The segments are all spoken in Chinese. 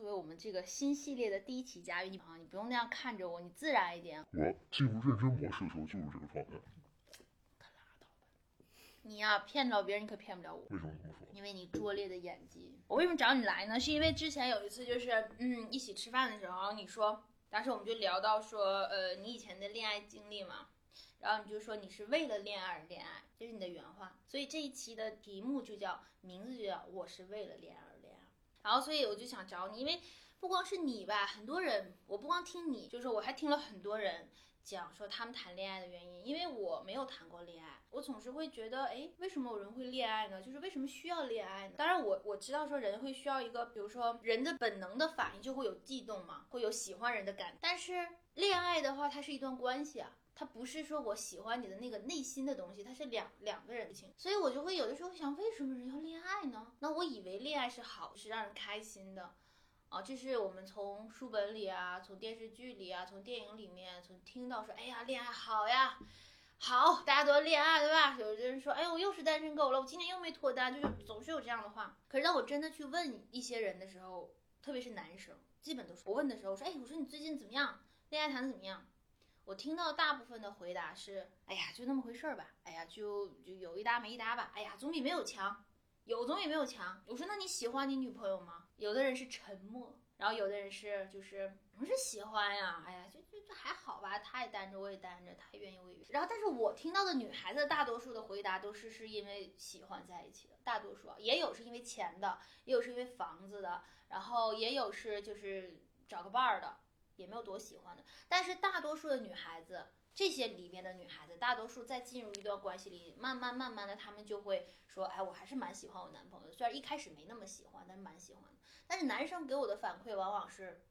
作为我们这个新系列的第一期嘉宾，你啊，你不用那样看着我，你自然一点。我进入认真模式的时候就是这个状态。你呀、骗得了别人，你可骗不了我。为什么这么说？因为你拙劣的演技。我为什么找你来呢？是因为之前有一次就是嗯一起吃饭的时候，你说当时我们就聊到说呃你以前的恋爱经历嘛，然后你就说你是为了恋爱而恋爱，这是你的原话。所以这一期的题目就叫名字就叫我是为了恋爱。然后所以我就想找你，因为不光是你吧，很多人我不光听你，就是我还听了很多人。讲说他们谈恋爱的原因，因为我没有谈过恋爱，我总是会觉得，哎，为什么有人会恋爱呢？就是为什么需要恋爱呢？当然我，我知道说人会需要一个，比如说人的本能的反应就会有悸动嘛，会有喜欢人的感。但是恋爱的话，它是一段关系啊，它不是说我喜欢你的那个内心的东西，它是两两个人的情。所以我就会有的时候想，为什么人要恋爱呢？那我以为恋爱是好，是让人开心的。啊，这是我们从书本里啊，从电视剧里啊，从电影里面，从听到说，哎呀，恋爱好呀，好，大家都要恋爱，对吧？有的人说，哎，我又是单身狗了，我今年又没脱单，就是总是有这样的话。可是当我真的去问一些人的时候，特别是男生，基本都是我问的时候，我说，哎，我说你最近怎么样？恋爱谈的怎么样？我听到大部分的回答是，哎呀，就那么回事儿吧，哎呀，就就有一搭没一搭吧，哎呀，总比没有强。有总比没有强。我说那你喜欢你女朋友吗？有的人是沉默，然后有的人是就是不是喜欢呀？哎呀，就就就还好吧，他也单着，我也单着，他也愿意我也愿意。然后但是我听到的女孩子大多数的回答都是是因为喜欢在一起的，大多数啊也有是因为钱的，也有是因为房子的，然后也有是就是找个伴儿的，也没有多喜欢的。但是大多数的女孩子。这些里面的女孩子，大多数在进入一段关系里，慢慢慢慢的，她们就会说，哎，我还是蛮喜欢我男朋友的，虽然一开始没那么喜欢，但是蛮喜欢的。但是男生给我的反馈往往是，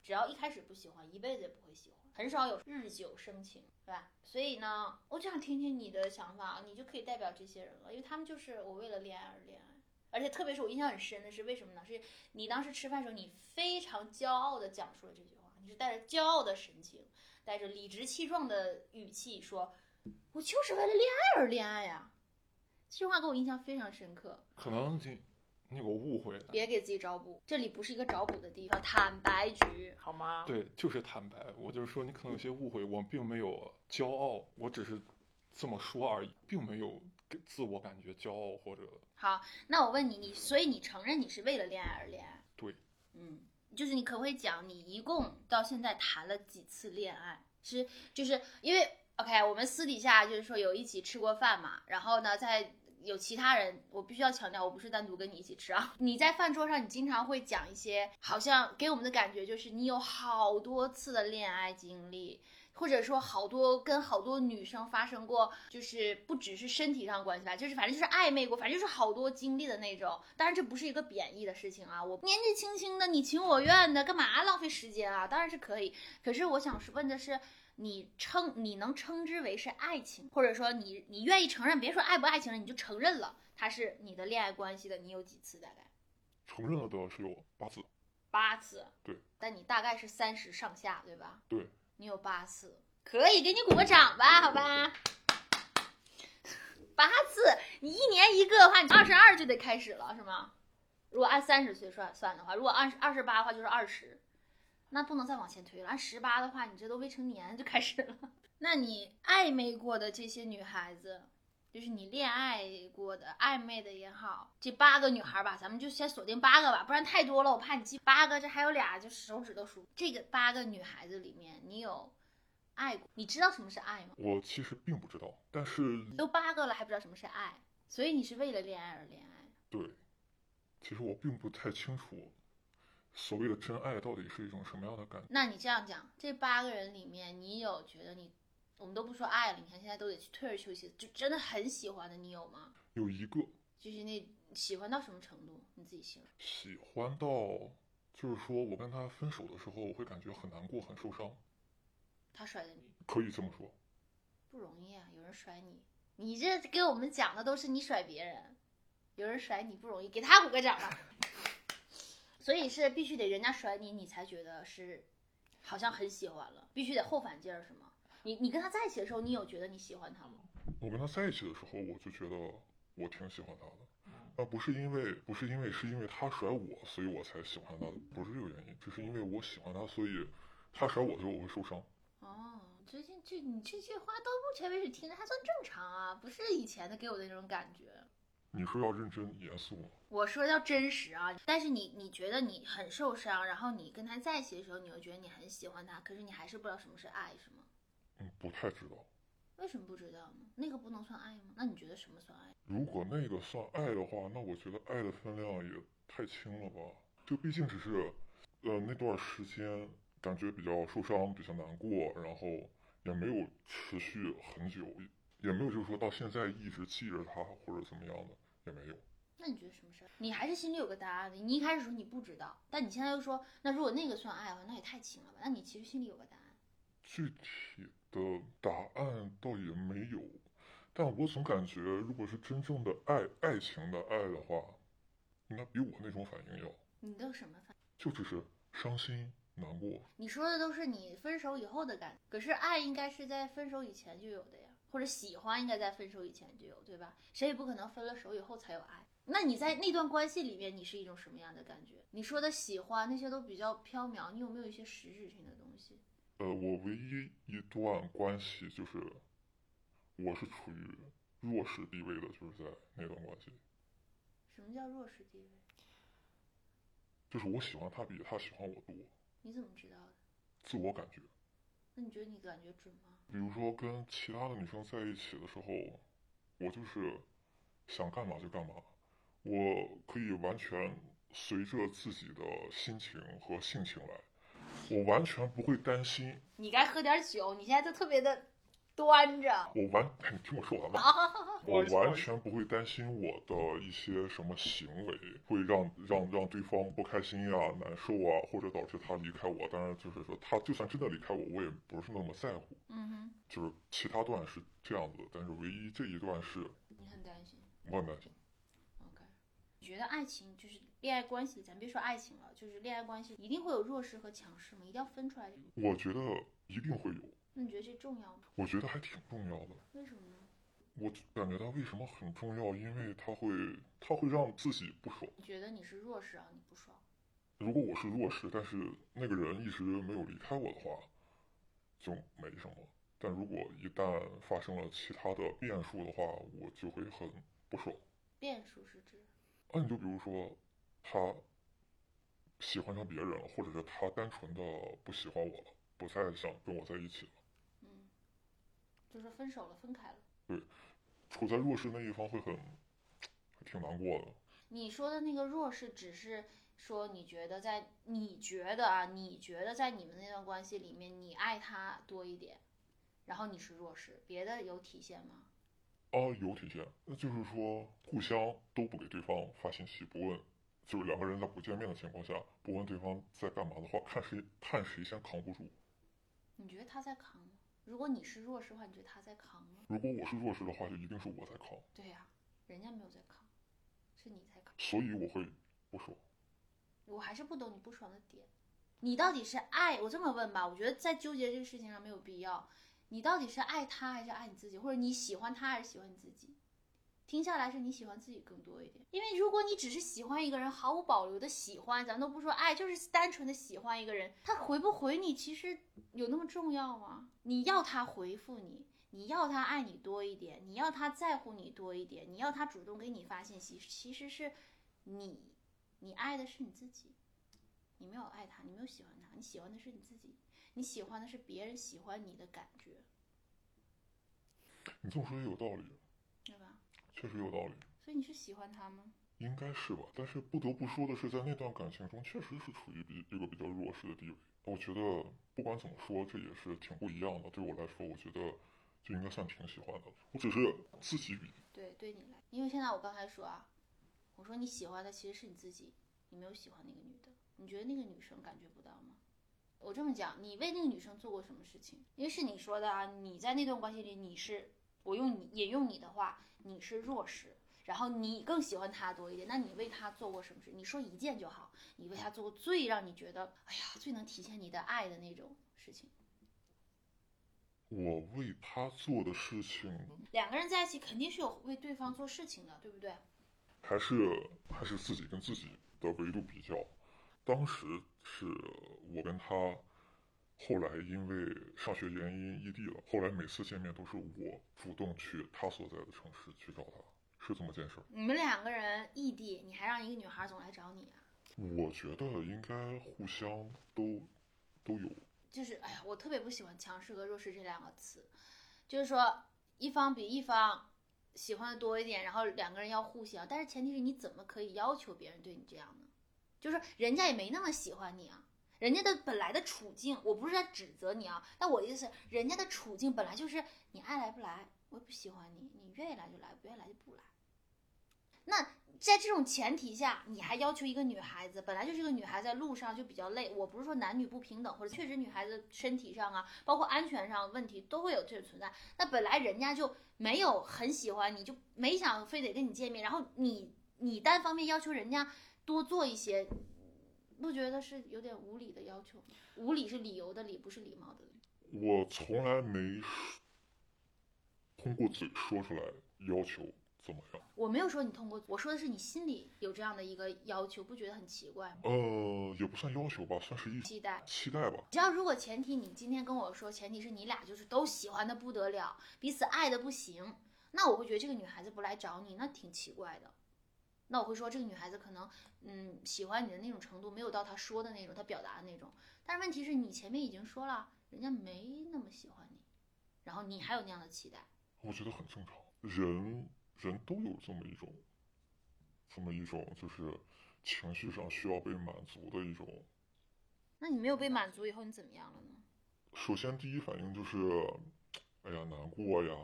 只要一开始不喜欢，一辈子也不会喜欢，很少有日久生情，对吧？所以呢，我就想听听你的想法，你就可以代表这些人了，因为他们就是我为了恋爱而恋爱。而且特别是我印象很深的是，为什么呢？是你当时吃饭的时候，你非常骄傲的讲述了这句话，你是带着骄傲的神情。带着理直气壮的语气说：“我就是为了恋爱而恋爱呀！”这句话给我印象非常深刻。可能你你有个误会，别给自己找补，这里不是一个找补的地方，坦白局好吗？对，就是坦白。我就是说，你可能有些误会，我并没有骄傲，我只是这么说而已，并没有给自我感觉骄傲或者。好，那我问你，你所以你承认你是为了恋爱而恋爱？对，嗯。就是你可不可以讲，你一共到现在谈了几次恋爱？是就是因为 OK，我们私底下就是说有一起吃过饭嘛，然后呢，在有其他人，我必须要强调，我不是单独跟你一起吃啊。你在饭桌上，你经常会讲一些，好像给我们的感觉就是你有好多次的恋爱经历。或者说好多跟好多女生发生过，就是不只是身体上关系吧，就是反正就是暧昧过，反正就是好多经历的那种。当然这不是一个贬义的事情啊，我年纪轻轻的你情我愿的，干嘛浪费时间啊？当然是可以。可是我想是问的是，你称你能称之为是爱情，或者说你你愿意承认，别说爱不爱情了，你就承认了它是你的恋爱关系的，你有几次大概？承认了的是有八次。八次。对。但你大概是三十上下，对吧？对。你有八次，可以给你鼓个掌吧，好吧？八次，你一年一个的话，你二十二就得开始了，是吗？如果按三十岁算算的话，如果按二十八的话就是二十，那不能再往前推了。按十八的话，你这都未成年就开始了。那你暧昧过的这些女孩子，就是你恋爱过的暧昧的也好，这八个女孩吧，咱们就先锁定八个吧，不然太多了，我怕你记八个，这还有俩就手指头数。这个八个女孩子里面，你有爱过？你知道什么是爱吗？我其实并不知道，但是都八个了还不知道什么是爱，所以你是为了恋爱而恋爱。对，其实我并不太清楚，所谓的真爱到底是一种什么样的感觉。那你这样讲，这八个人里面，你有觉得你？我们都不说爱了，你看现在都得去退而求其次，就真的很喜欢的，你有吗？有一个，就是那喜欢到什么程度？你自己形容。喜欢到，就是说我跟他分手的时候，我会感觉很难过，很受伤。他甩的你？可以这么说。不容易啊，有人甩你，你这给我们讲的都是你甩别人，有人甩你不容易，给他鼓个掌吧。所以是必须得人家甩你，你才觉得是，好像很喜欢了，必须得后反劲儿，是吗？你你跟他在一起的时候，你有觉得你喜欢他吗？我跟他在一起的时候，我就觉得我挺喜欢他的。那，不是因为不是因为是因为他甩我，所以我才喜欢他的，不是这个原因，只是因为我喜欢他，所以他甩我的时候我会受伤。哦，最近这你这句话到目前为止听着还算正常啊，不是以前的给我的那种感觉。你说要认真严肃吗？我说要真实啊，但是你你觉得你很受伤，然后你跟他在一起的时候，你又觉得你很喜欢他，可是你还是不知道什么是爱，是吗？嗯，不太知道。为什么不知道呢？那个不能算爱吗？那你觉得什么算爱？如果那个算爱的话，那我觉得爱的分量也太轻了吧？就毕竟只是，呃，那段时间感觉比较受伤，比较难过，然后也没有持续很久，也没有就是说到现在一直记着他或者怎么样的，也没有。那你觉得什么事儿？你还是心里有个答案的。你一开始说你不知道，但你现在又说，那如果那个算爱的话，那也太轻了吧？那你其实心里有个答案。具体的答案倒也没有，但我总感觉，如果是真正的爱，爱情的爱的话，应该比我那种反应要。你都什么反应？就只是伤心难过。你说的都是你分手以后的感觉，可是爱应该是在分手以前就有的呀，或者喜欢应该在分手以前就有，对吧？谁也不可能分了手以后才有爱。那你在那段关系里面，你是一种什么样的感觉？你说的喜欢那些都比较缥缈，你有没有一些实质性的东西？呃，我唯一一段关系就是，我是处于弱势地位的，就是在那段关系里。什么叫弱势地位？就是我喜欢他比他喜欢我多。你怎么知道的？自我感觉。那你觉得你感觉准吗？比如说跟其他的女生在一起的时候，我就是想干嘛就干嘛，我可以完全随着自己的心情和性情来。我完全不会担心。你该喝点酒，你现在就特别的端着。我完，你听我说完吧。我完全不会担心我的一些什么行为会让让让对方不开心呀、难受啊，或者导致他离开我。当然，就是说他就算真的离开我，我也不是那么在乎。嗯哼。就是其他段是这样子，但是唯一这一段是。你很担心。我很担心。OK，你觉得爱情就是？恋爱关系，咱别说爱情了，就是恋爱关系，一定会有弱势和强势吗？一定要分出来。我觉得一定会有。那你觉得这重要吗？我觉得还挺重要的。为什么呢？我感觉它为什么很重要？因为它会，它会让自己不爽。你觉得你是弱势啊？你不爽？如果我是弱势，但是那个人一直没有离开我的话，就没什么。但如果一旦发生了其他的变数的话，我就会很不爽。变数是指？啊，你就比如说。他喜欢上别人了，或者是他单纯的不喜欢我了，不再想跟我在一起了。嗯，就是分手了，分开了。对，处在弱势那一方会很，挺难过的。你说的那个弱势，只是说你觉得在你觉得啊，你觉得在你们那段关系里面，你爱他多一点，然后你是弱势，别的有体现吗？啊，有体现，那就是说互相都不给对方发信息，不问。就是两个人在不见面的情况下，不问对方在干嘛的话，看谁看谁先扛不住。你觉得他在扛吗？如果你是弱势的话，你觉得他在扛吗？如果我是弱势的话，就一定是我在扛。对呀，人家没有在扛，是你在扛。所以我会不爽。我还是不懂你不爽的点。你到底是爱我这么问吧？我觉得在纠结这个事情上没有必要。你到底是爱他还是爱你自己？或者你喜欢他还是喜欢你自己？听下来是你喜欢自己更多一点，因为如果你只是喜欢一个人，毫无保留的喜欢，咱都不说爱，就是单纯的喜欢一个人，他回不回你，其实有那么重要吗？你要他回复你，你要他爱你多一点，你要他在乎你多一点，你要他主动给你发信息，其实是你，你爱的是你自己，你没有爱他，你没有喜欢他，你喜欢的是你自己，你喜欢的是别人喜欢你的感觉。你这么说也有道理。确实有道理，所以你是喜欢他吗？应该是吧，但是不得不说的是，在那段感情中，确实是处于比一个比较弱势的地位。我觉得不管怎么说，这也是挺不一样的。对我来说，我觉得就应该算挺喜欢的。我只是自己比。对，对你来，因为现在我刚才说啊，我说你喜欢的其实是你自己，你没有喜欢那个女的。你觉得那个女生感觉不到吗？我这么讲，你为那个女生做过什么事情？因为是你说的啊，你在那段关系里，你是。我用你引用你的话，你是弱势，然后你更喜欢他多一点。那你为他做过什么事？你说一件就好。你为他做过最让你觉得，哎呀，最能体现你的爱的那种事情。我为他做的事情，两个人在一起肯定是有为对方做事情的，对不对？还是还是自己跟自己的维度比较。当时是我跟他，后来因为上学原因异地了，后来每次见面都是我主动去他所在的城市去找他，是这么件事儿。你们两个人异地，你还让一个女孩总来找你啊？我觉得应该互相都都有。就是哎呀，我特别不喜欢强势和弱势这两个词，就是说一方比一方喜欢的多一点，然后两个人要互相，但是前提是你怎么可以要求别人对你这样呢？就是人家也没那么喜欢你啊，人家的本来的处境，我不是在指责你啊，但我的意思是，人家的处境本来就是你爱来不来，我也不喜欢你，你愿意来就来，不愿意来就不来。那在这种前提下，你还要求一个女孩子，本来就是个女孩在路上就比较累，我不是说男女不平等，或者确实女孩子身体上啊，包括安全上问题都会有这种存在。那本来人家就没有很喜欢你，就没想非得跟你见面，然后你你单方面要求人家。多做一些，不觉得是有点无理的要求吗？无理是理由的理，不是礼貌的理。我从来没通过嘴说出来要求怎么样。我没有说你通过，我说的是你心里有这样的一个要求，不觉得很奇怪吗？呃，也不算要求吧，算是一期待，期待吧。只要如果前提你今天跟我说，前提是你俩就是都喜欢的不得了，彼此爱的不行，那我会觉得这个女孩子不来找你，那挺奇怪的。那我会说，这个女孩子可能，嗯，喜欢你的那种程度没有到她说的那种，她表达的那种。但是问题是你前面已经说了，人家没那么喜欢你，然后你还有那样的期待，我觉得很正常。人人都有这么一种，这么一种就是情绪上需要被满足的一种。那你没有被满足以后，你怎么样了呢？首先第一反应就是，哎呀，难过呀。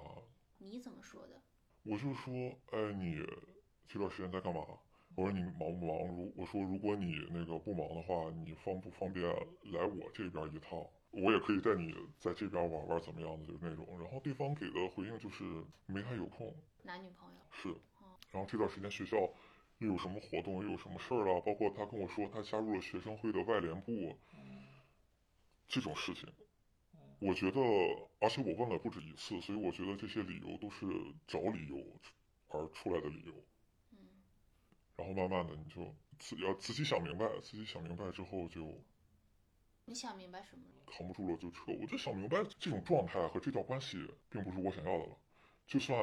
你怎么说的？我就说，哎，你。这段时间在干嘛？我说你忙不忙？如我说如果你那个不忙的话，你方不方便来我这边一趟？我也可以带你在这边玩玩，怎么样的就是那种。然后对方给的回应就是没太有空。男女朋友是。然后这段时间学校又有什么活动，又有什么事儿了？包括他跟我说他加入了学生会的外联部，这种事情，我觉得，而且我问了不止一次，所以我觉得这些理由都是找理由而出来的理由。然后慢慢的，你就自要自己想明白，自己想明白之后就，你想明白什么了？扛不住了就撤。我就想明白，这种状态和这段关系并不是我想要的了。就算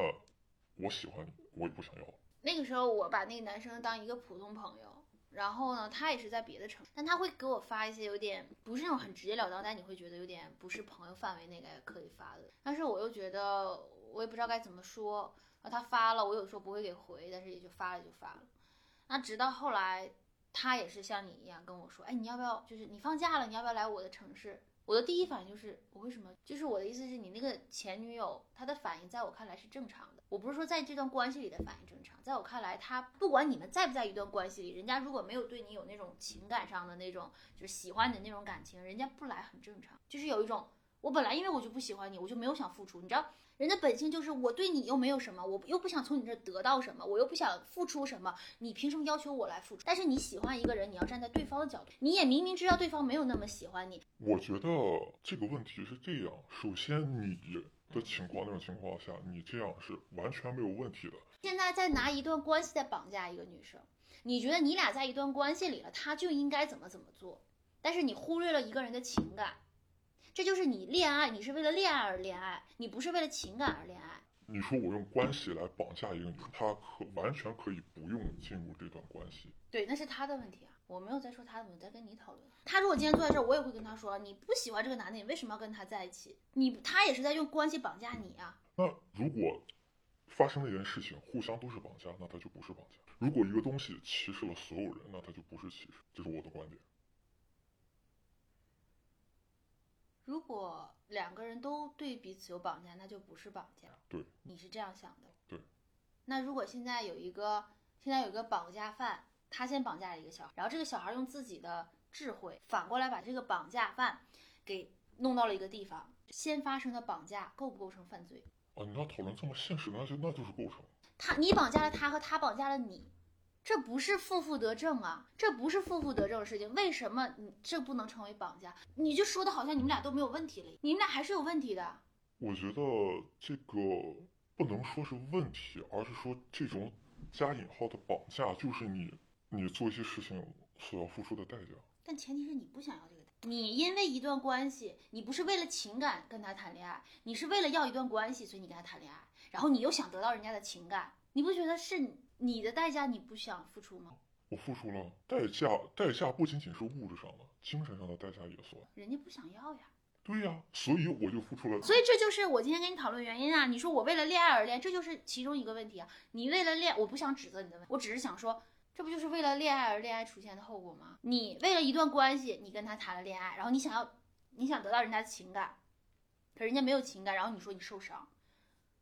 我喜欢你，我也不想要。那个时候，我把那个男生当一个普通朋友，然后呢，他也是在别的城，但他会给我发一些有点不是那种很直截了当，但你会觉得有点不是朋友范围内该可以发的。但是我又觉得我也不知道该怎么说，然后他发了，我有时候不会给回，但是也就发了就发了。那直到后来，他也是像你一样跟我说：“哎，你要不要？就是你放假了，你要不要来我的城市？”我的第一反应就是：我为什么？就是我的意思是你那个前女友，她的反应在我看来是正常的。我不是说在这段关系里的反应正常，在我看来，他不管你们在不在一段关系里，人家如果没有对你有那种情感上的那种，就是喜欢你的那种感情，人家不来很正常。就是有一种，我本来因为我就不喜欢你，我就没有想付出，你知道。人的本性就是我对你又没有什么，我又不想从你这得到什么，我又不想付出什么，你凭什么要求我来付出？但是你喜欢一个人，你要站在对方的角度，你也明明知道对方没有那么喜欢你。我觉得这个问题是这样，首先你的情况那种情况下，你这样是完全没有问题的。现在在拿一段关系在绑架一个女生，你觉得你俩在一段关系里了，她就应该怎么怎么做？但是你忽略了一个人的情感。这就是你恋爱，你是为了恋爱而恋爱，你不是为了情感而恋爱。你说我用关系来绑架一个女生，她可完全可以不用进入这段关系。对，那是她的问题啊，我没有在说她的问题，在跟你讨论。她如果今天坐在这儿，我也会跟她说，你不喜欢这个男的，你为什么要跟他在一起？你他也是在用关系绑架你啊。那如果发生了一件事情，互相都是绑架，那他就不是绑架。如果一个东西歧视了所有人，那他就不是歧视。这是我的观点。如果两个人都对彼此有绑架，那就不是绑架。对，你是这样想的。对。那如果现在有一个，现在有一个绑架犯，他先绑架了一个小孩，然后这个小孩用自己的智慧反过来把这个绑架犯给弄到了一个地方，先发生的绑架构不构成犯罪？啊，你要讨论这么现实的，那就那就是构成。他，你绑架了他和他绑架了你。这不是负负得正啊，这不是负负得正的事情。为什么你这不能成为绑架？你就说的好像你们俩都没有问题了，你们俩还是有问题的。我觉得这个不能说是问题，而是说这种加引号的绑架，就是你你做一些事情所要付出的代价。但前提是你不想要这个。你因为一段关系，你不是为了情感跟他谈恋爱，你是为了要一段关系，所以你跟他谈恋爱，然后你又想得到人家的情感，你不觉得是你的代价你不想付出吗？我付出了代价，代价不仅仅是物质上的，精神上的代价也算。人家不想要呀。对呀，所以我就付出了。所以这就是我今天跟你讨论原因啊。你说我为了恋爱而恋，这就是其中一个问题啊。你为了恋，我不想指责你的问题，我只是想说。这不就是为了恋爱而恋爱出现的后果吗？你为了一段关系，你跟他谈了恋爱，然后你想要，你想得到人家的情感，可人家没有情感，然后你说你受伤，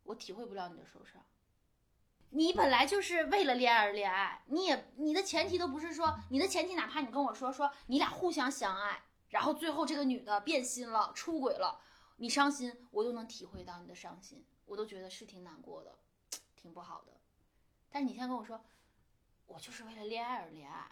我体会不了你的受伤。你本来就是为了恋爱而恋爱，你也你的前提都不是说你的前提，哪怕你跟我说说你俩互相相爱，然后最后这个女的变心了，出轨了，你伤心，我都能体会到你的伤心，我都觉得是挺难过的，挺不好的。但是你现在跟我说。我就是为了恋爱而恋爱，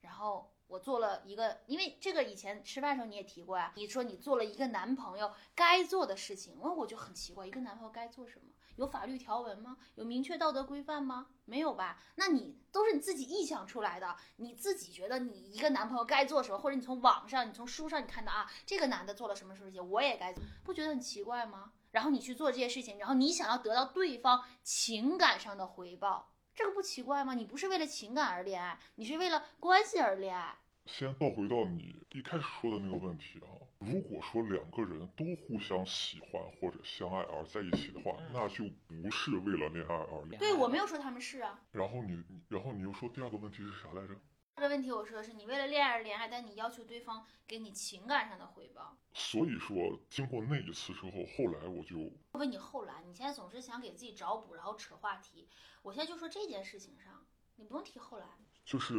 然后我做了一个，因为这个以前吃饭的时候你也提过啊，你说你做了一个男朋友该做的事情，我我就很奇怪，一个男朋友该做什么？有法律条文吗？有明确道德规范吗？没有吧？那你都是你自己臆想出来的，你自己觉得你一个男朋友该做什么，或者你从网上、你从书上你看到啊，这个男的做了什么什么事情，我也该做，不觉得很奇怪吗？然后你去做这些事情，然后你想要得到对方情感上的回报。这个不奇怪吗？你不是为了情感而恋爱，你是为了关系而恋爱。先倒回到你一开始说的那个问题啊，如果说两个人都互相喜欢或者相爱而在一起的话，那就不是为了恋爱而恋爱。对我没有说他们是啊。然后你，然后你又说第二个问题是啥来着？这个问题我说的是你为了恋爱而恋爱，但你要求对方给你情感上的回报。所以说，经过那一次之后，后来我就问你后来，你现在总是想给自己找补，然后扯话题。我现在就说这件事情上，你不用提后来。就是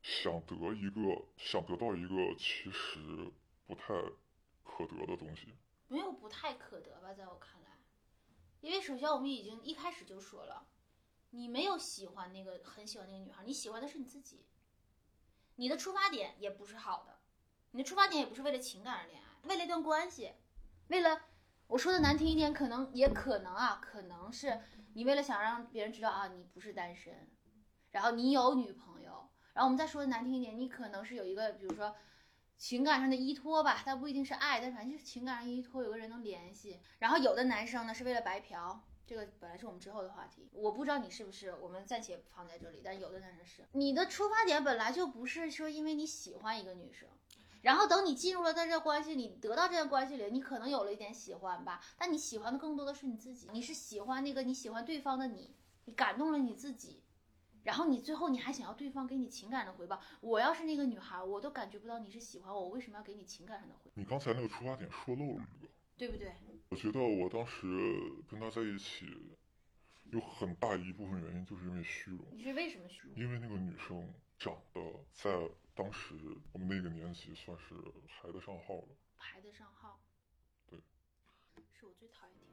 想得一个，想得到一个其实不太可得的东西。没有不太可得吧，在我看来，因为首先我们已经一开始就说了，你没有喜欢那个很喜欢那个女孩，你喜欢的是你自己。你的出发点也不是好的，你的出发点也不是为了情感而恋爱，为了一段关系，为了我说的难听一点，可能也可能啊，可能是你为了想让别人知道啊，你不是单身，然后你有女朋友，然后我们再说的难听一点，你可能是有一个，比如说情感上的依托吧，但不一定是爱，但反正就是情感上依托，有个人能联系。然后有的男生呢是为了白嫖。这个本来是我们之后的话题，我不知道你是不是，我们暂且放在这里。但有的男生是，你的出发点本来就不是说因为你喜欢一个女生，然后等你进入了在这关系里，得到这段关系里，你可能有了一点喜欢吧，但你喜欢的更多的是你自己，你是喜欢那个你喜欢对方的你，你感动了你自己，然后你最后你还想要对方给你情感的回报。我要是那个女孩，我都感觉不到你是喜欢我，我为什么要给你情感上的回报？你刚才那个出发点说漏了一个。对不对？我觉得我当时跟他在一起，有很大一部分原因就是因为虚荣。你是为什么虚荣？因为那个女生长得在当时我们那个年级算是排得上号了。排得上号。对。是我最讨厌听。